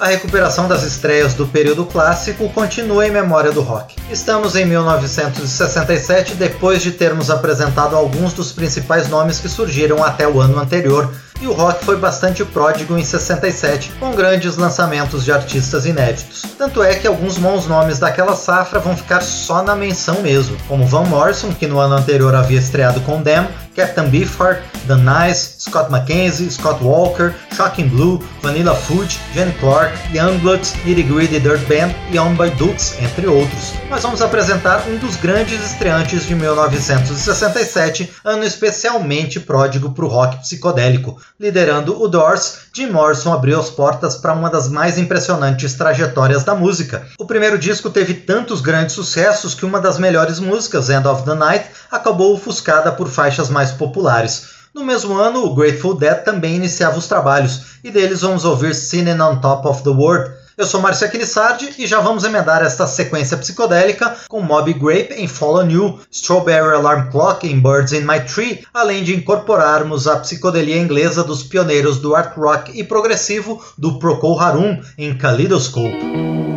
A recuperação das estreias do período clássico continua em memória do rock. Estamos em 1967, depois de termos apresentado alguns dos principais nomes que surgiram até o ano anterior, e o rock foi bastante pródigo em 67, com grandes lançamentos de artistas inéditos. Tanto é que alguns bons nomes daquela safra vão ficar só na menção mesmo, como Van Morrison, que no ano anterior havia estreado com Them, Captain Beefheart, The Nice, Scott McKenzie, Scott Walker, Shocking Blue, Vanilla Fudge, Jenny Clark, Youngbloods, Nitty Gritty Dirt Band e Owned by Dukes, entre outros. Nós vamos apresentar um dos grandes estreantes de 1967, ano especialmente pródigo para o rock psicodélico. Liderando o Doors, Jim Morrison abriu as portas para uma das mais impressionantes trajetórias da música. O primeiro disco teve tantos grandes sucessos que uma das melhores músicas, End of the Night, acabou ofuscada por faixas mais populares. No mesmo ano, o Grateful Dead também iniciava os trabalhos, e deles vamos ouvir Sinning on Top of the World. Eu sou Márcio Aquilissardi e já vamos emendar esta sequência psicodélica com Mob Grape em Follow New, Strawberry Alarm Clock em Birds in My Tree, além de incorporarmos a psicodelia inglesa dos pioneiros do art rock e progressivo do Procol Harum em Kaleidoscope.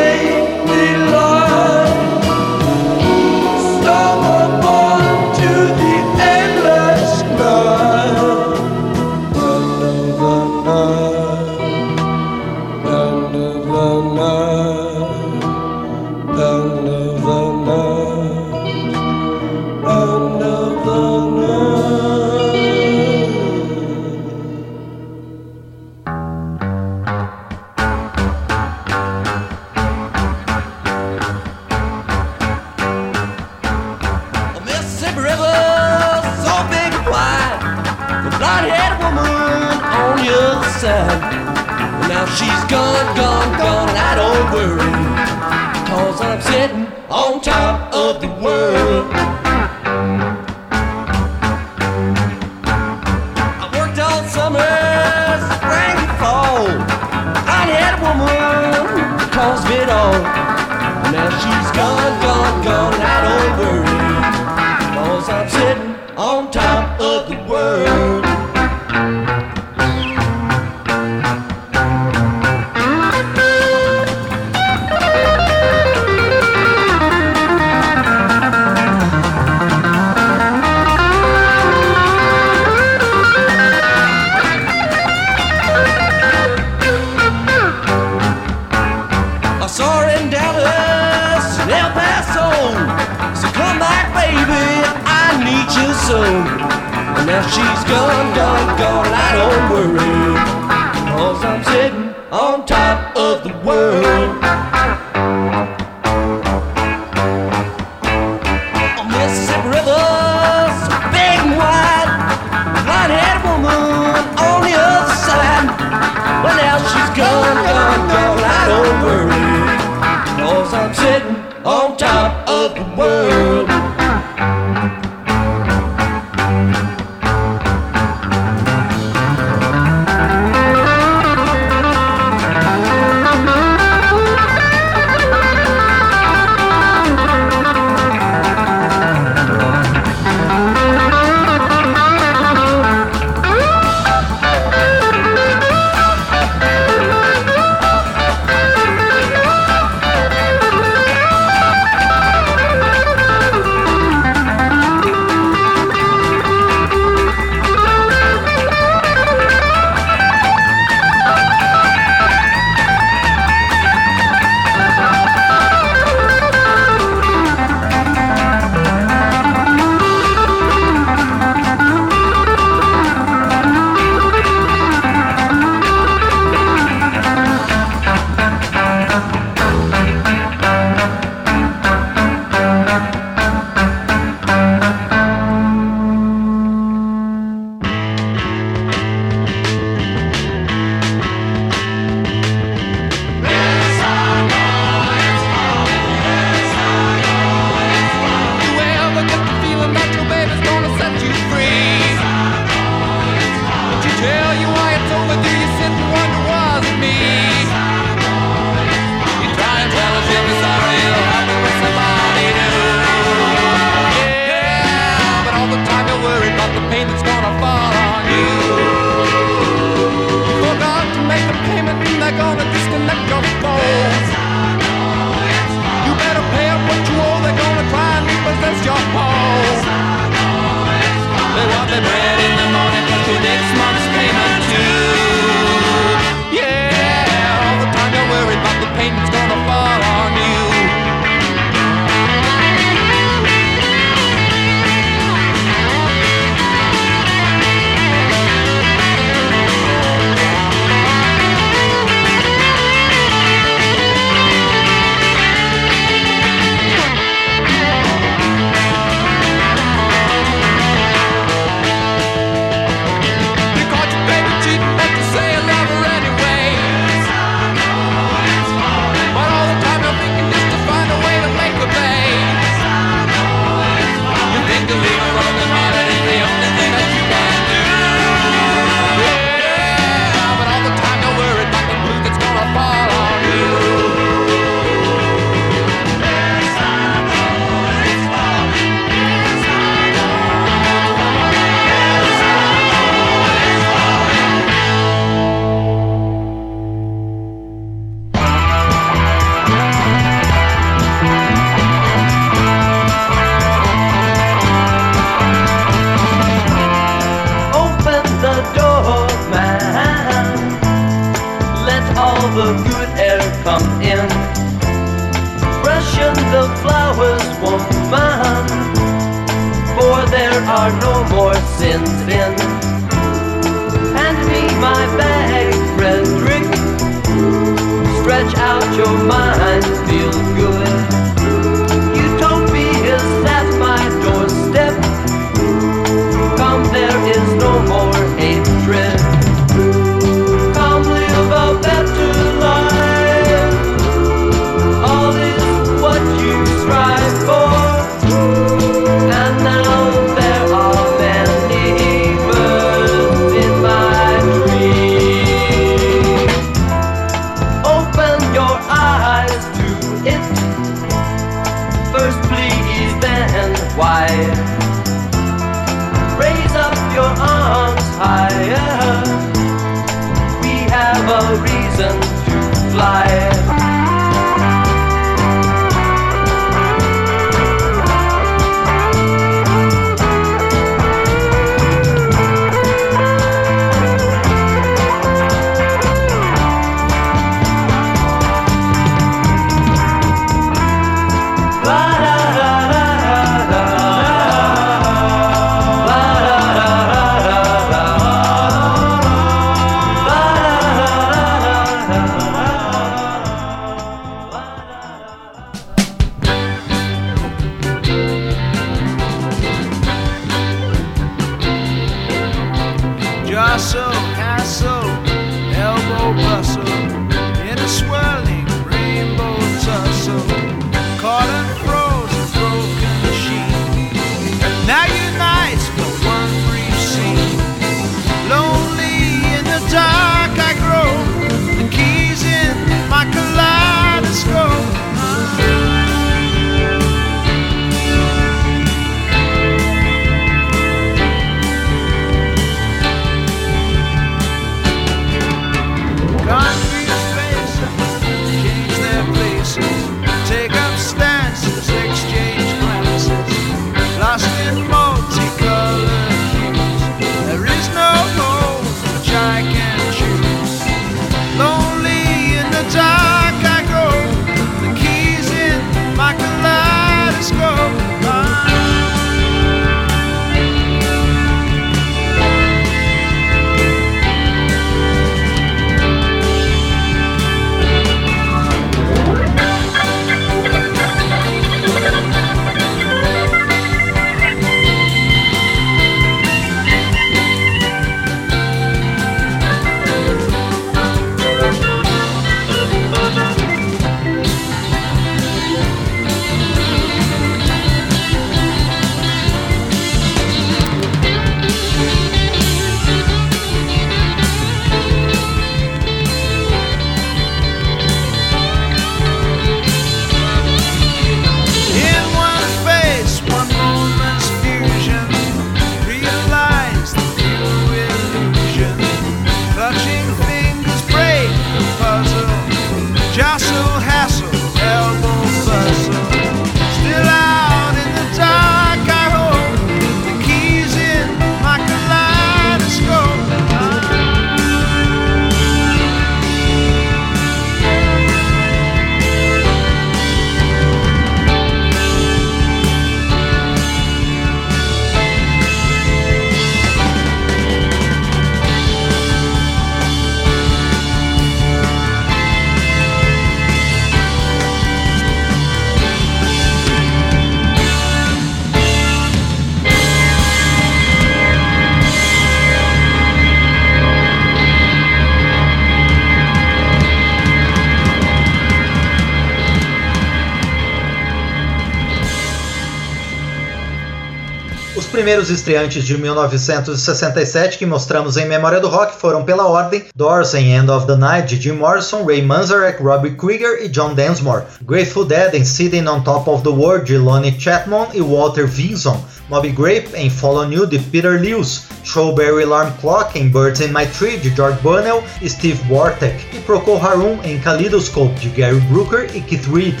Primeiros estreantes de 1967 que mostramos em Memória do Rock foram pela ordem Doors em End of the Night de Jim Morrison, Ray Manzarek, Robbie Krieger e John Densmore, Grateful Dead em Sitting on Top of the World de Lonnie Chatmon e Walter Vinson, Moby Grape em Follow You de Peter Lewis, Showberry Alarm Clock em Birds in My Tree de George Bunnell e Steve Wartek. E Procol Harum em Kaleidoscope de Gary Brooker e Keith Reed.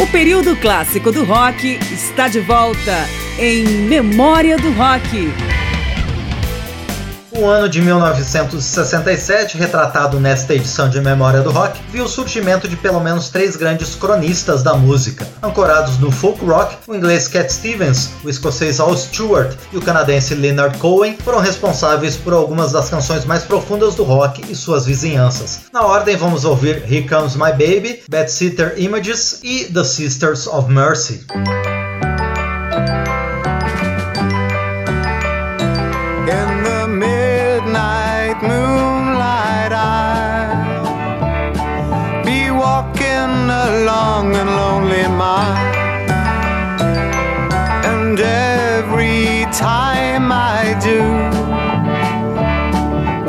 O período clássico do rock está de volta em Memória do Rock. O ano de 1967, retratado nesta edição de Memória do Rock, viu o surgimento de pelo menos três grandes cronistas da música. Ancorados no folk rock, o inglês Cat Stevens, o escocês Al Stewart e o canadense Leonard Cohen foram responsáveis por algumas das canções mais profundas do rock e suas vizinhanças. Na ordem, vamos ouvir Here Comes My Baby, Bad Sitter Images e The Sisters of Mercy. Lonely mile. And every time I do,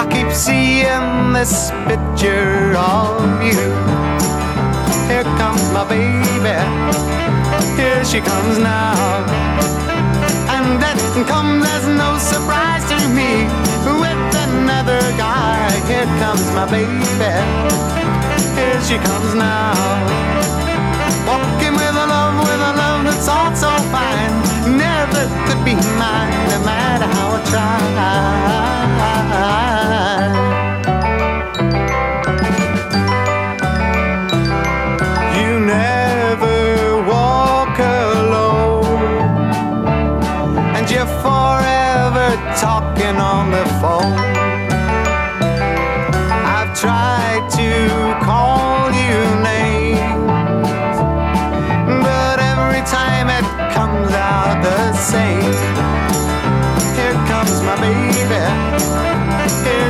I keep seeing this picture of you. Here comes my baby, here she comes now. And that comes as no surprise to me. With another guy, here comes my baby, here she comes now. That's all so fine. Never could be mine, no matter how I try. You never walk alone, and you're forever talking on the phone.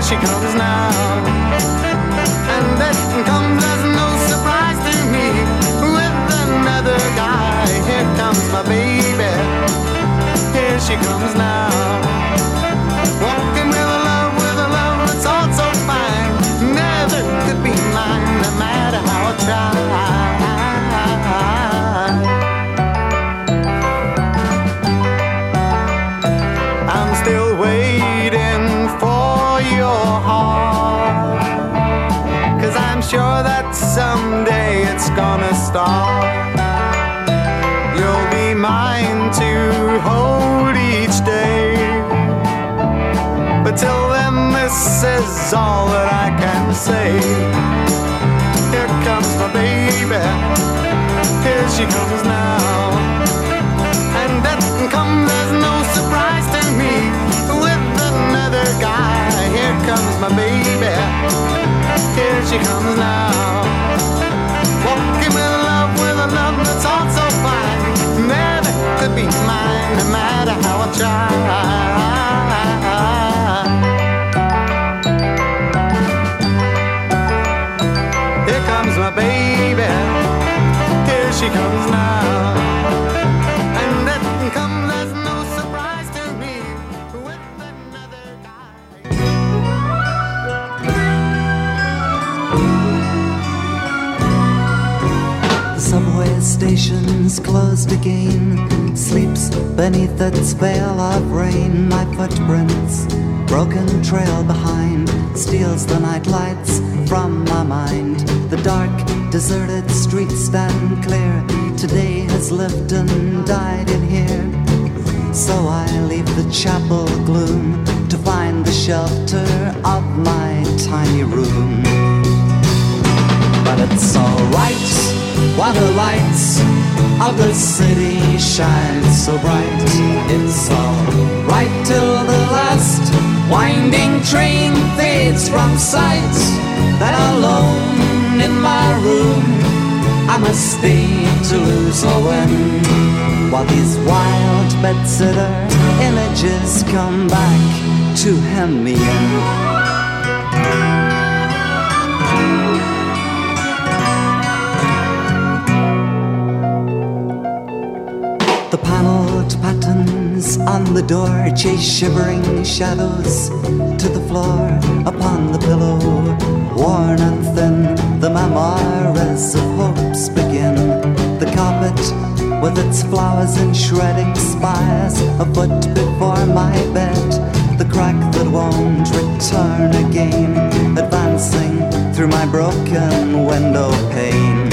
She comes now. And that comes as no surprise to me. With another guy, here comes my baby, here she comes now. Walking with a love, with a love that's all so fine. Never could be mine, no matter how I try. Gonna start. You'll be mine to hold each day. But till then, this is all that I can say. Here comes my baby, here she comes now. And that comes as no surprise to me. With another guy, here comes my baby here she comes now. Love, with a love that's all so fine. Never could be mine, no matter how I try. Here comes my baby, here she comes now. Station's closed again. Sleeps beneath its veil of rain. My footprints, broken trail behind, steals the night lights from my mind. The dark, deserted streets stand clear. Today has lived and died in here. So I leave the chapel gloom to find the shelter of my tiny room. But it's alright while the lights of the city shine so bright. It's alright till the last winding train fades from sight. That alone in my room, I must stay to lose or win. While these wild bedsitter images come back to hem me in. On the door chase shivering shadows to the floor upon the pillow. Worn and thin, the memoirs of hopes begin. The carpet with its flowers and shredding spires, a foot before my bed. The crack that won't return again, advancing through my broken window pane.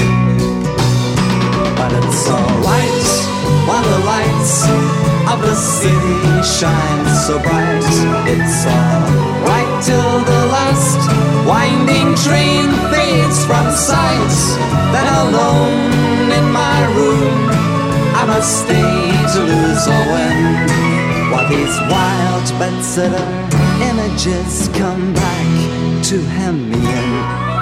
But it's alright city shine so bright. It's alright till the last winding train fades from sight. Then alone in my room, I must stay to lose or win. While these wild bedsitter images come back to hem me in.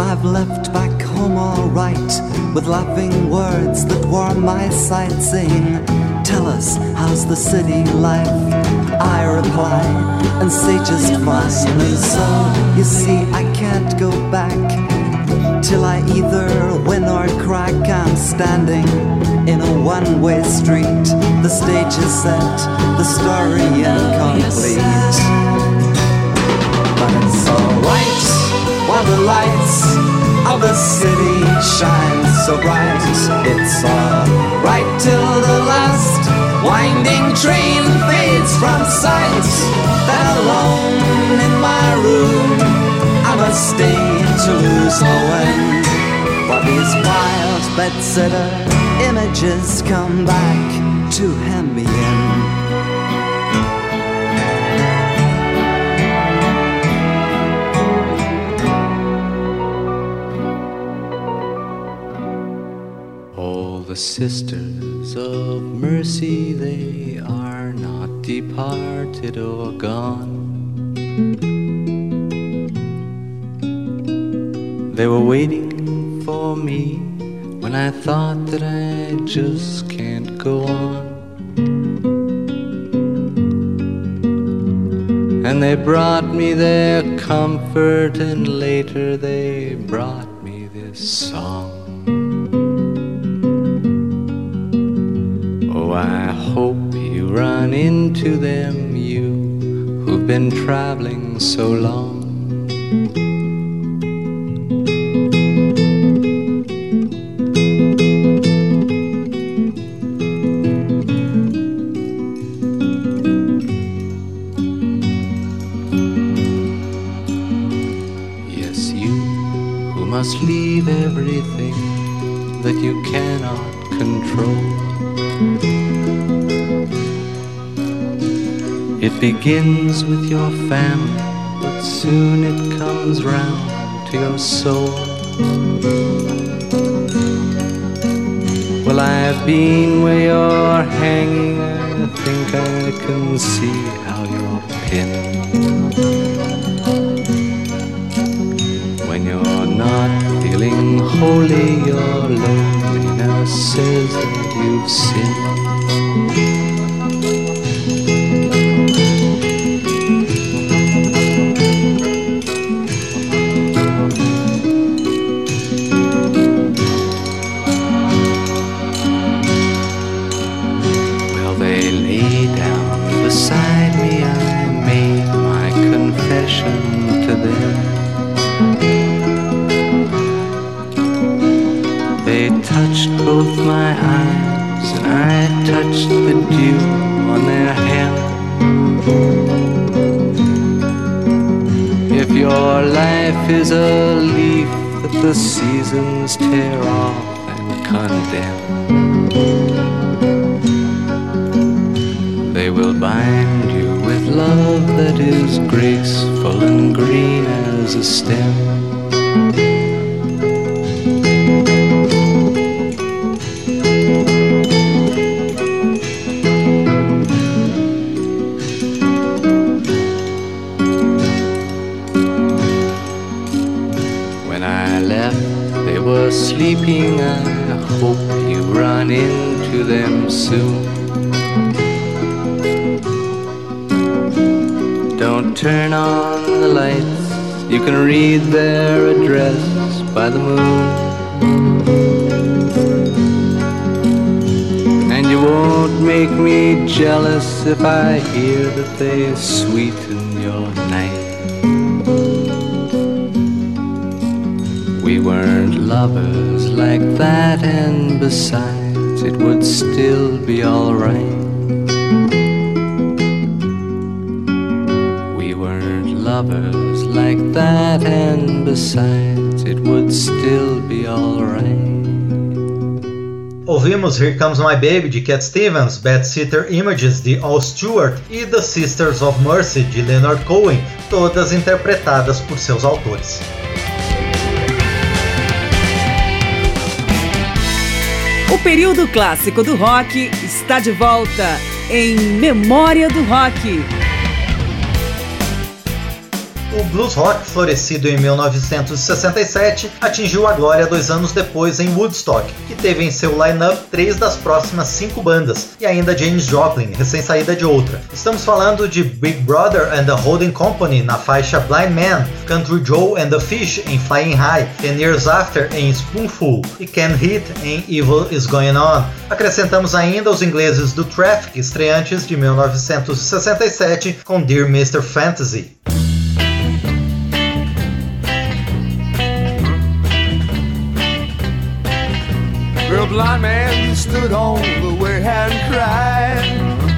I've left back home alright With laughing words that warm my sight Saying, tell us, how's the city life? I reply, and say just fine so, you see, I can't go back Till I either win or crack. I'm standing in a one-way street. The stage is set, the story incomplete while the lights of the city shine so bright. It's alright till the last winding train fades from sight. Then alone in my room, I must stay to lose or win. While these wild bedsitter images come back to hem me in. Sisters of mercy, they are not departed or gone. They were waiting for me when I thought that I just can't go on. And they brought me their comfort, and later they brought me this song. I hope you run into them, you who've been traveling so long. Begins with your family, but soon it comes round to your soul. Well, I've been where you're hanging, I think I can see how you're pinned. When you're not feeling holy, your loneliness says that you've sinned. To them. They touched both my eyes, and I touched the dew on their hair. If your life is a leaf that the seasons tear off and condemn, they will bind you with love that is graceful and green as a stem. When I left, they were sleeping. I hope you run into them soon. Turn on the lights. You can read their address by the moon. And you won't make me jealous if I hear that they sweeten your night. We weren't lovers like that, and besides, it would still be alright. Lovers like that, and besides, it would still be alright. Ouvimos Here Comes My Baby de Cat Stevens, Bad Sitter Images de Al Stewart e The Sisters of Mercy de Leonard Cohen, todas interpretadas por seus autores. O período clássico do rock está de volta em Memória do Rock. O blues rock, florescido em 1967, atingiu a glória dois anos depois em Woodstock, que teve em seu line-up três das próximas cinco bandas, e ainda James Joplin, recém-saída de outra. Estamos falando de Big Brother and the Holding Company na faixa Blind Man, Country Joe and the Fish em Flying High, Ten Years After em Spoonful e Ken Heat em Evil Is Going On. Acrescentamos ainda os ingleses do Traffic, estreantes de 1967, com Dear Mr. Fantasy. Well, blind man stood on the way and cried.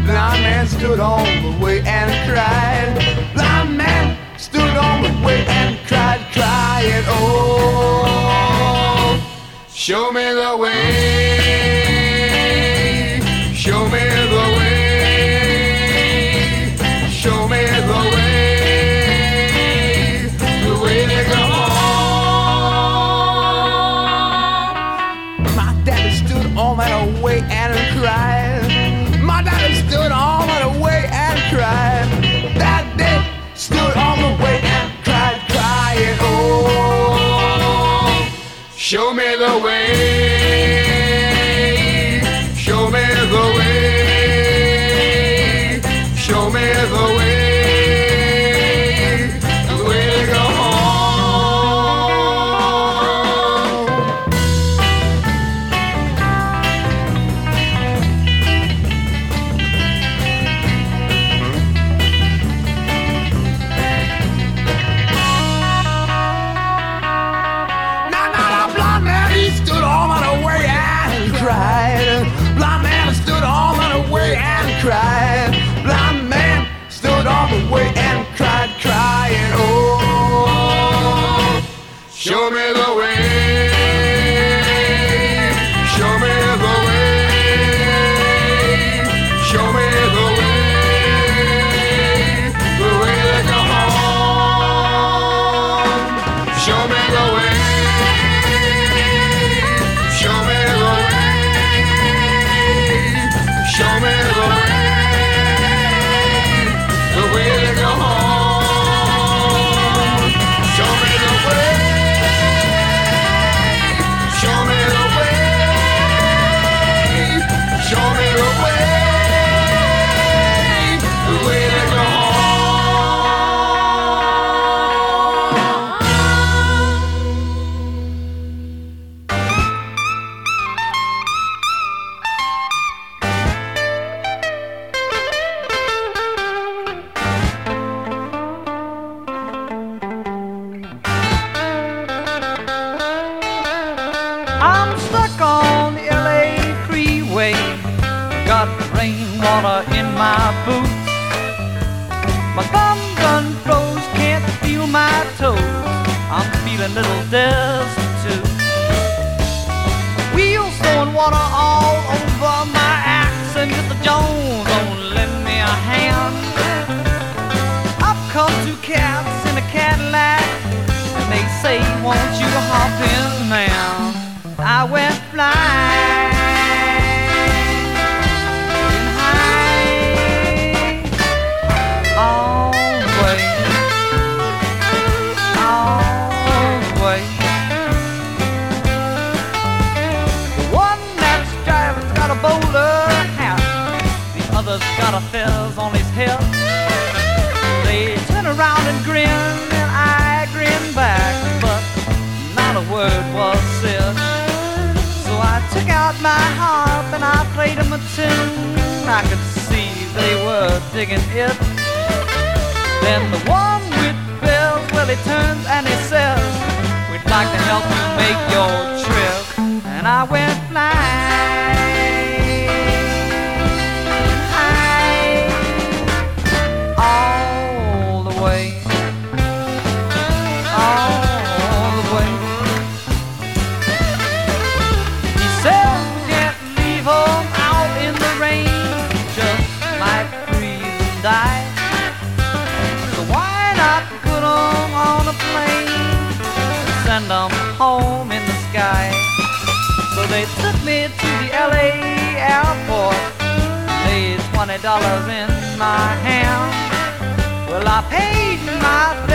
Blind man stood on the way and cried. Blind man stood on the way and cried, crying, Oh, show me the way. The way. Show me the way. Show me the way. Rainwater in my boots. My thumbs unfroze, can't feel my toes. I'm feeling a little destitute. Wheels throwing water all over my axe, and Mr. Jones don't lend me a hand. Up come two cats in a Cadillac, and they say, Won't you hop in, man? I went flying. On his head. They turn around and grin, and I grin back, but not a word was said. So I took out my harp and I played them a tune. I could see they were digging it. Then the one with bells, well, he turns and he says, We'd like to help you make your trip. And I went flying LA airport, laid twenty dollars in my hand. Well, I paid my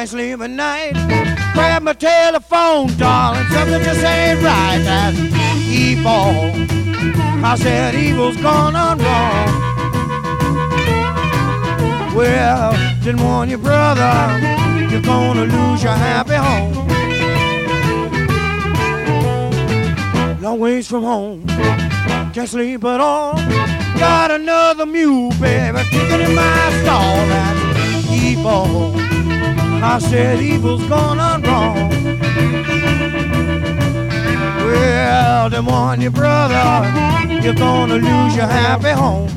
Can't sleep at night. Grab my telephone, darling. Something just ain't right. That's evil. I said evil's gone on wrong. Well, didn't warn your brother. You're gonna lose your happy home. Long ways from home. Can't sleep at all. Got another mule, baby, kicking in my stall. That's evil. I said evil's gone on wrong. Well, then warn your brother, you're gonna lose your happy home.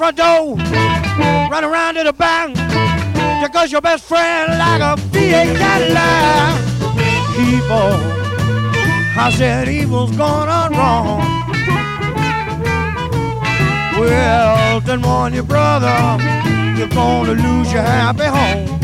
Front door, run around to the bank, just cause your best friend like a V8 Cadillac. Evil, I said evil's gone on wrong. Well, then warn your brother, you're gonna lose your happy home.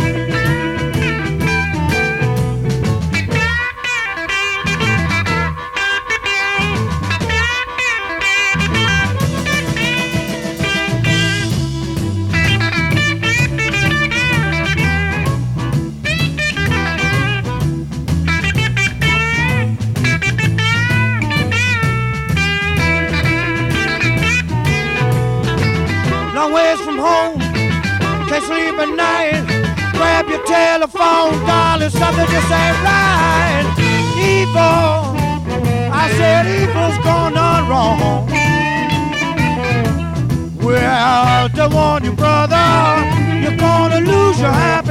Sleep at night. Grab your telephone, darling, something just ain't right. Evil, I said evil's gone on wrong. Well, to warn you, brother, you're gonna lose your happy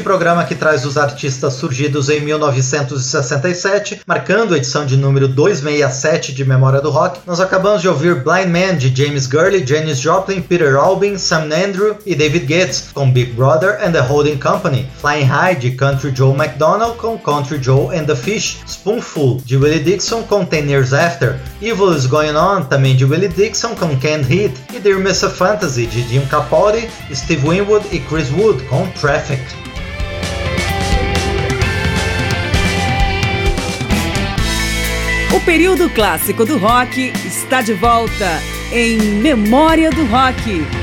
Neste programa que traz os artistas surgidos em 1967, marcando a edição de número 267 de Memória do Rock, nós acabamos de ouvir Blind Man de James Gurley, Janis Joplin, Peter Albin, Sam Andrew e David Gates com Big Brother and the Holding Company, Flying High de Country Joe McDonald com Country Joe and the Fish, Spoonful de Willie Dixon com Ten Years After, Evil is Going On também de Willie Dixon com Can't Hit e Dear Mr. Fantasy de Jim Capote, Steve Winwood e Chris Wood com Traffic. O período clássico do rock está de volta em Memória do Rock.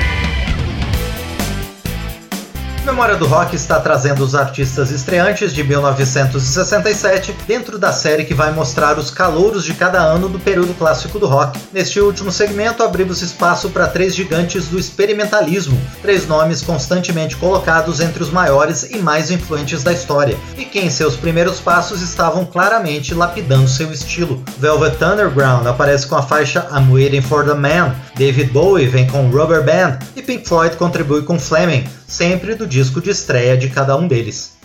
Memória do Rock está trazendo os artistas estreantes de 1967 dentro da série que vai mostrar os calouros de cada ano do período clássico do rock. Neste último segmento, abrimos espaço para três gigantes do experimentalismo, três nomes constantemente colocados entre os maiores e mais influentes da história, e que em seus primeiros passos estavam claramente lapidando seu estilo. Velvet Underground aparece com a faixa I'm Waiting for the Man, David Bowie vem com Rubber Band e Pink Floyd contribui com Fleming, sempre do disco de estreia de cada um deles.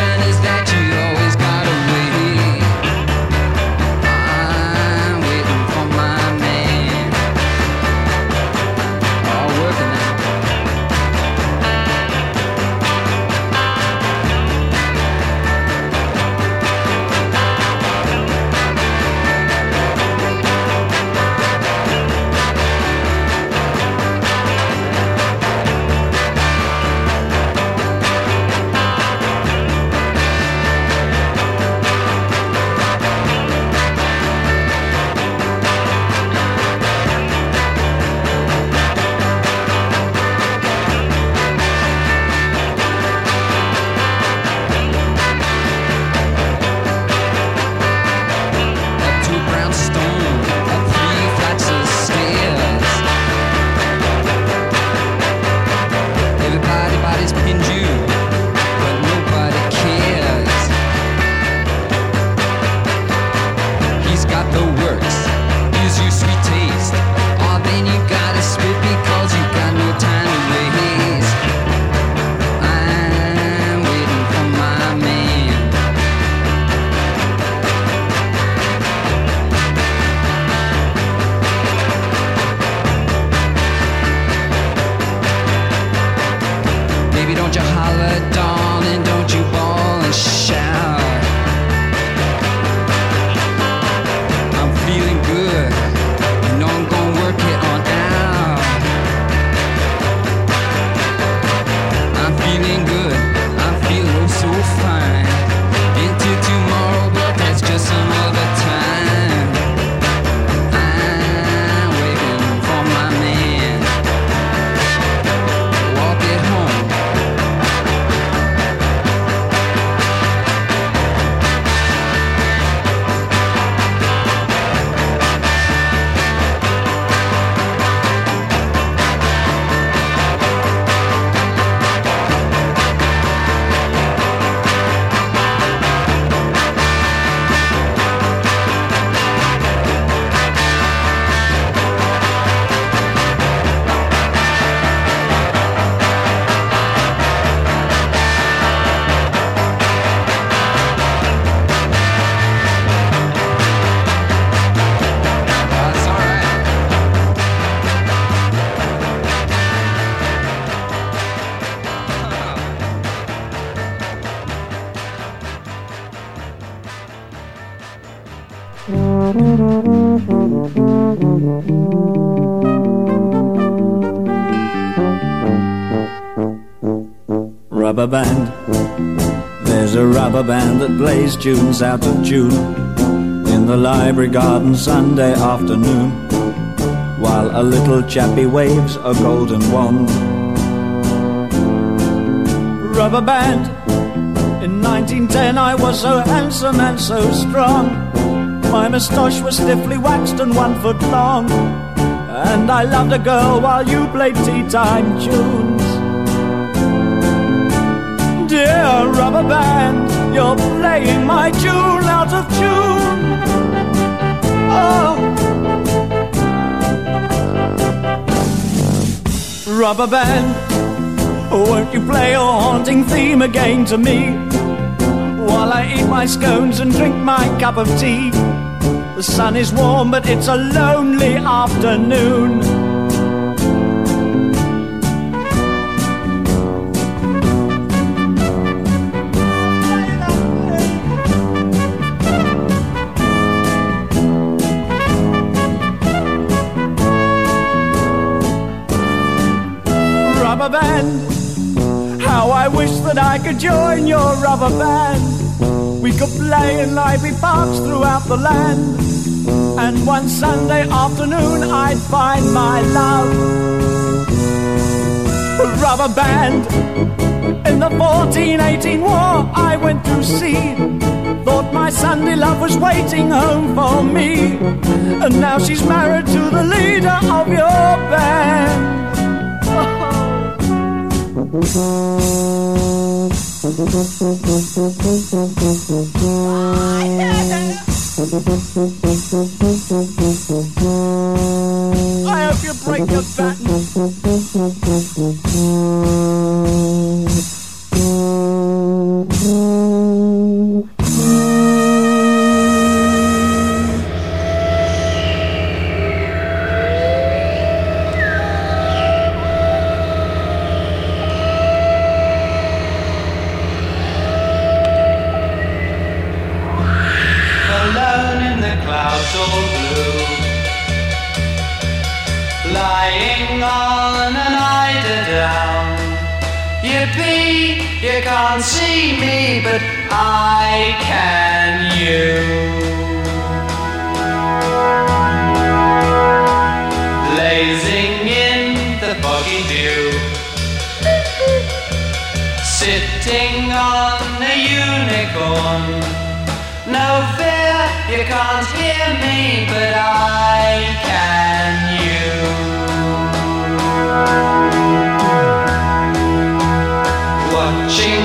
man is that you band. There's a rubber band that plays tunes out of tune in the library garden Sunday afternoon while a little chappie waves a golden wand. Rubber band. In 1910 I was so handsome and so strong. My moustache was stiffly waxed and one foot long. And I loved a girl while you played tea time tunes. Rubber band, you're playing my tune out of tune. Oh. Rubber band, won't you play your haunting theme again to me? While I eat my scones and drink my cup of tea. The sun is warm, but it's a lonely afternoon. Could join your rubber band. We could play in lively parks throughout the land. And one Sunday afternoon I'd find my love. Rubber band. In the 1418 war I went to sea. Thought my Sunday love was waiting home for me. And now she's married to the leader of your band. I hope you break your alone me, but I can you. Blazing in the boggy dew, sitting on a unicorn. No fear, you can't hear me, but I can you. Watching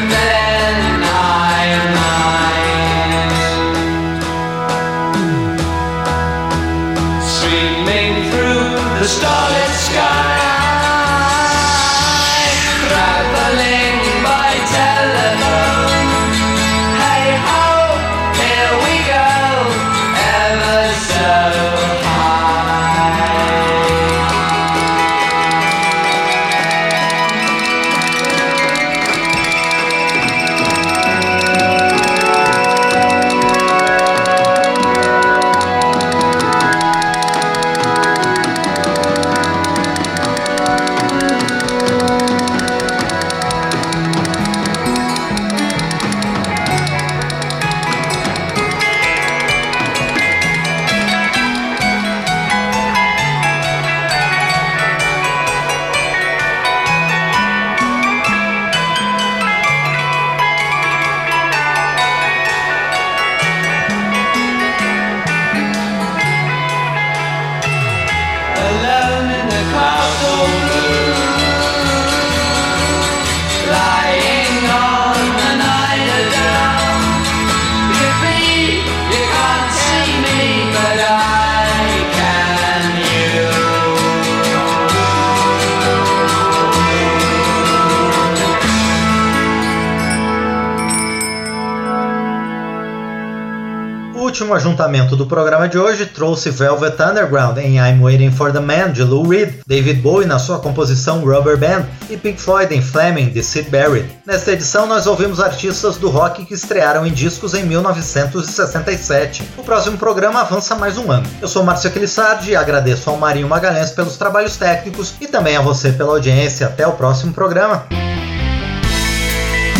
ajuntamento do programa de hoje trouxe Velvet Underground em I'm Waiting for the Man de Lou Reed, David Bowie na sua composição Rubber Band e Pink Floyd em Fleming de Sid Barrett. Nesta edição nós ouvimos artistas do rock que estrearam em discos em 1967. O próximo programa avança mais um ano. Eu sou Márcio Aquilissardi e agradeço ao Marinho Magalhães pelos trabalhos técnicos e também a você pela audiência. Até o próximo programa.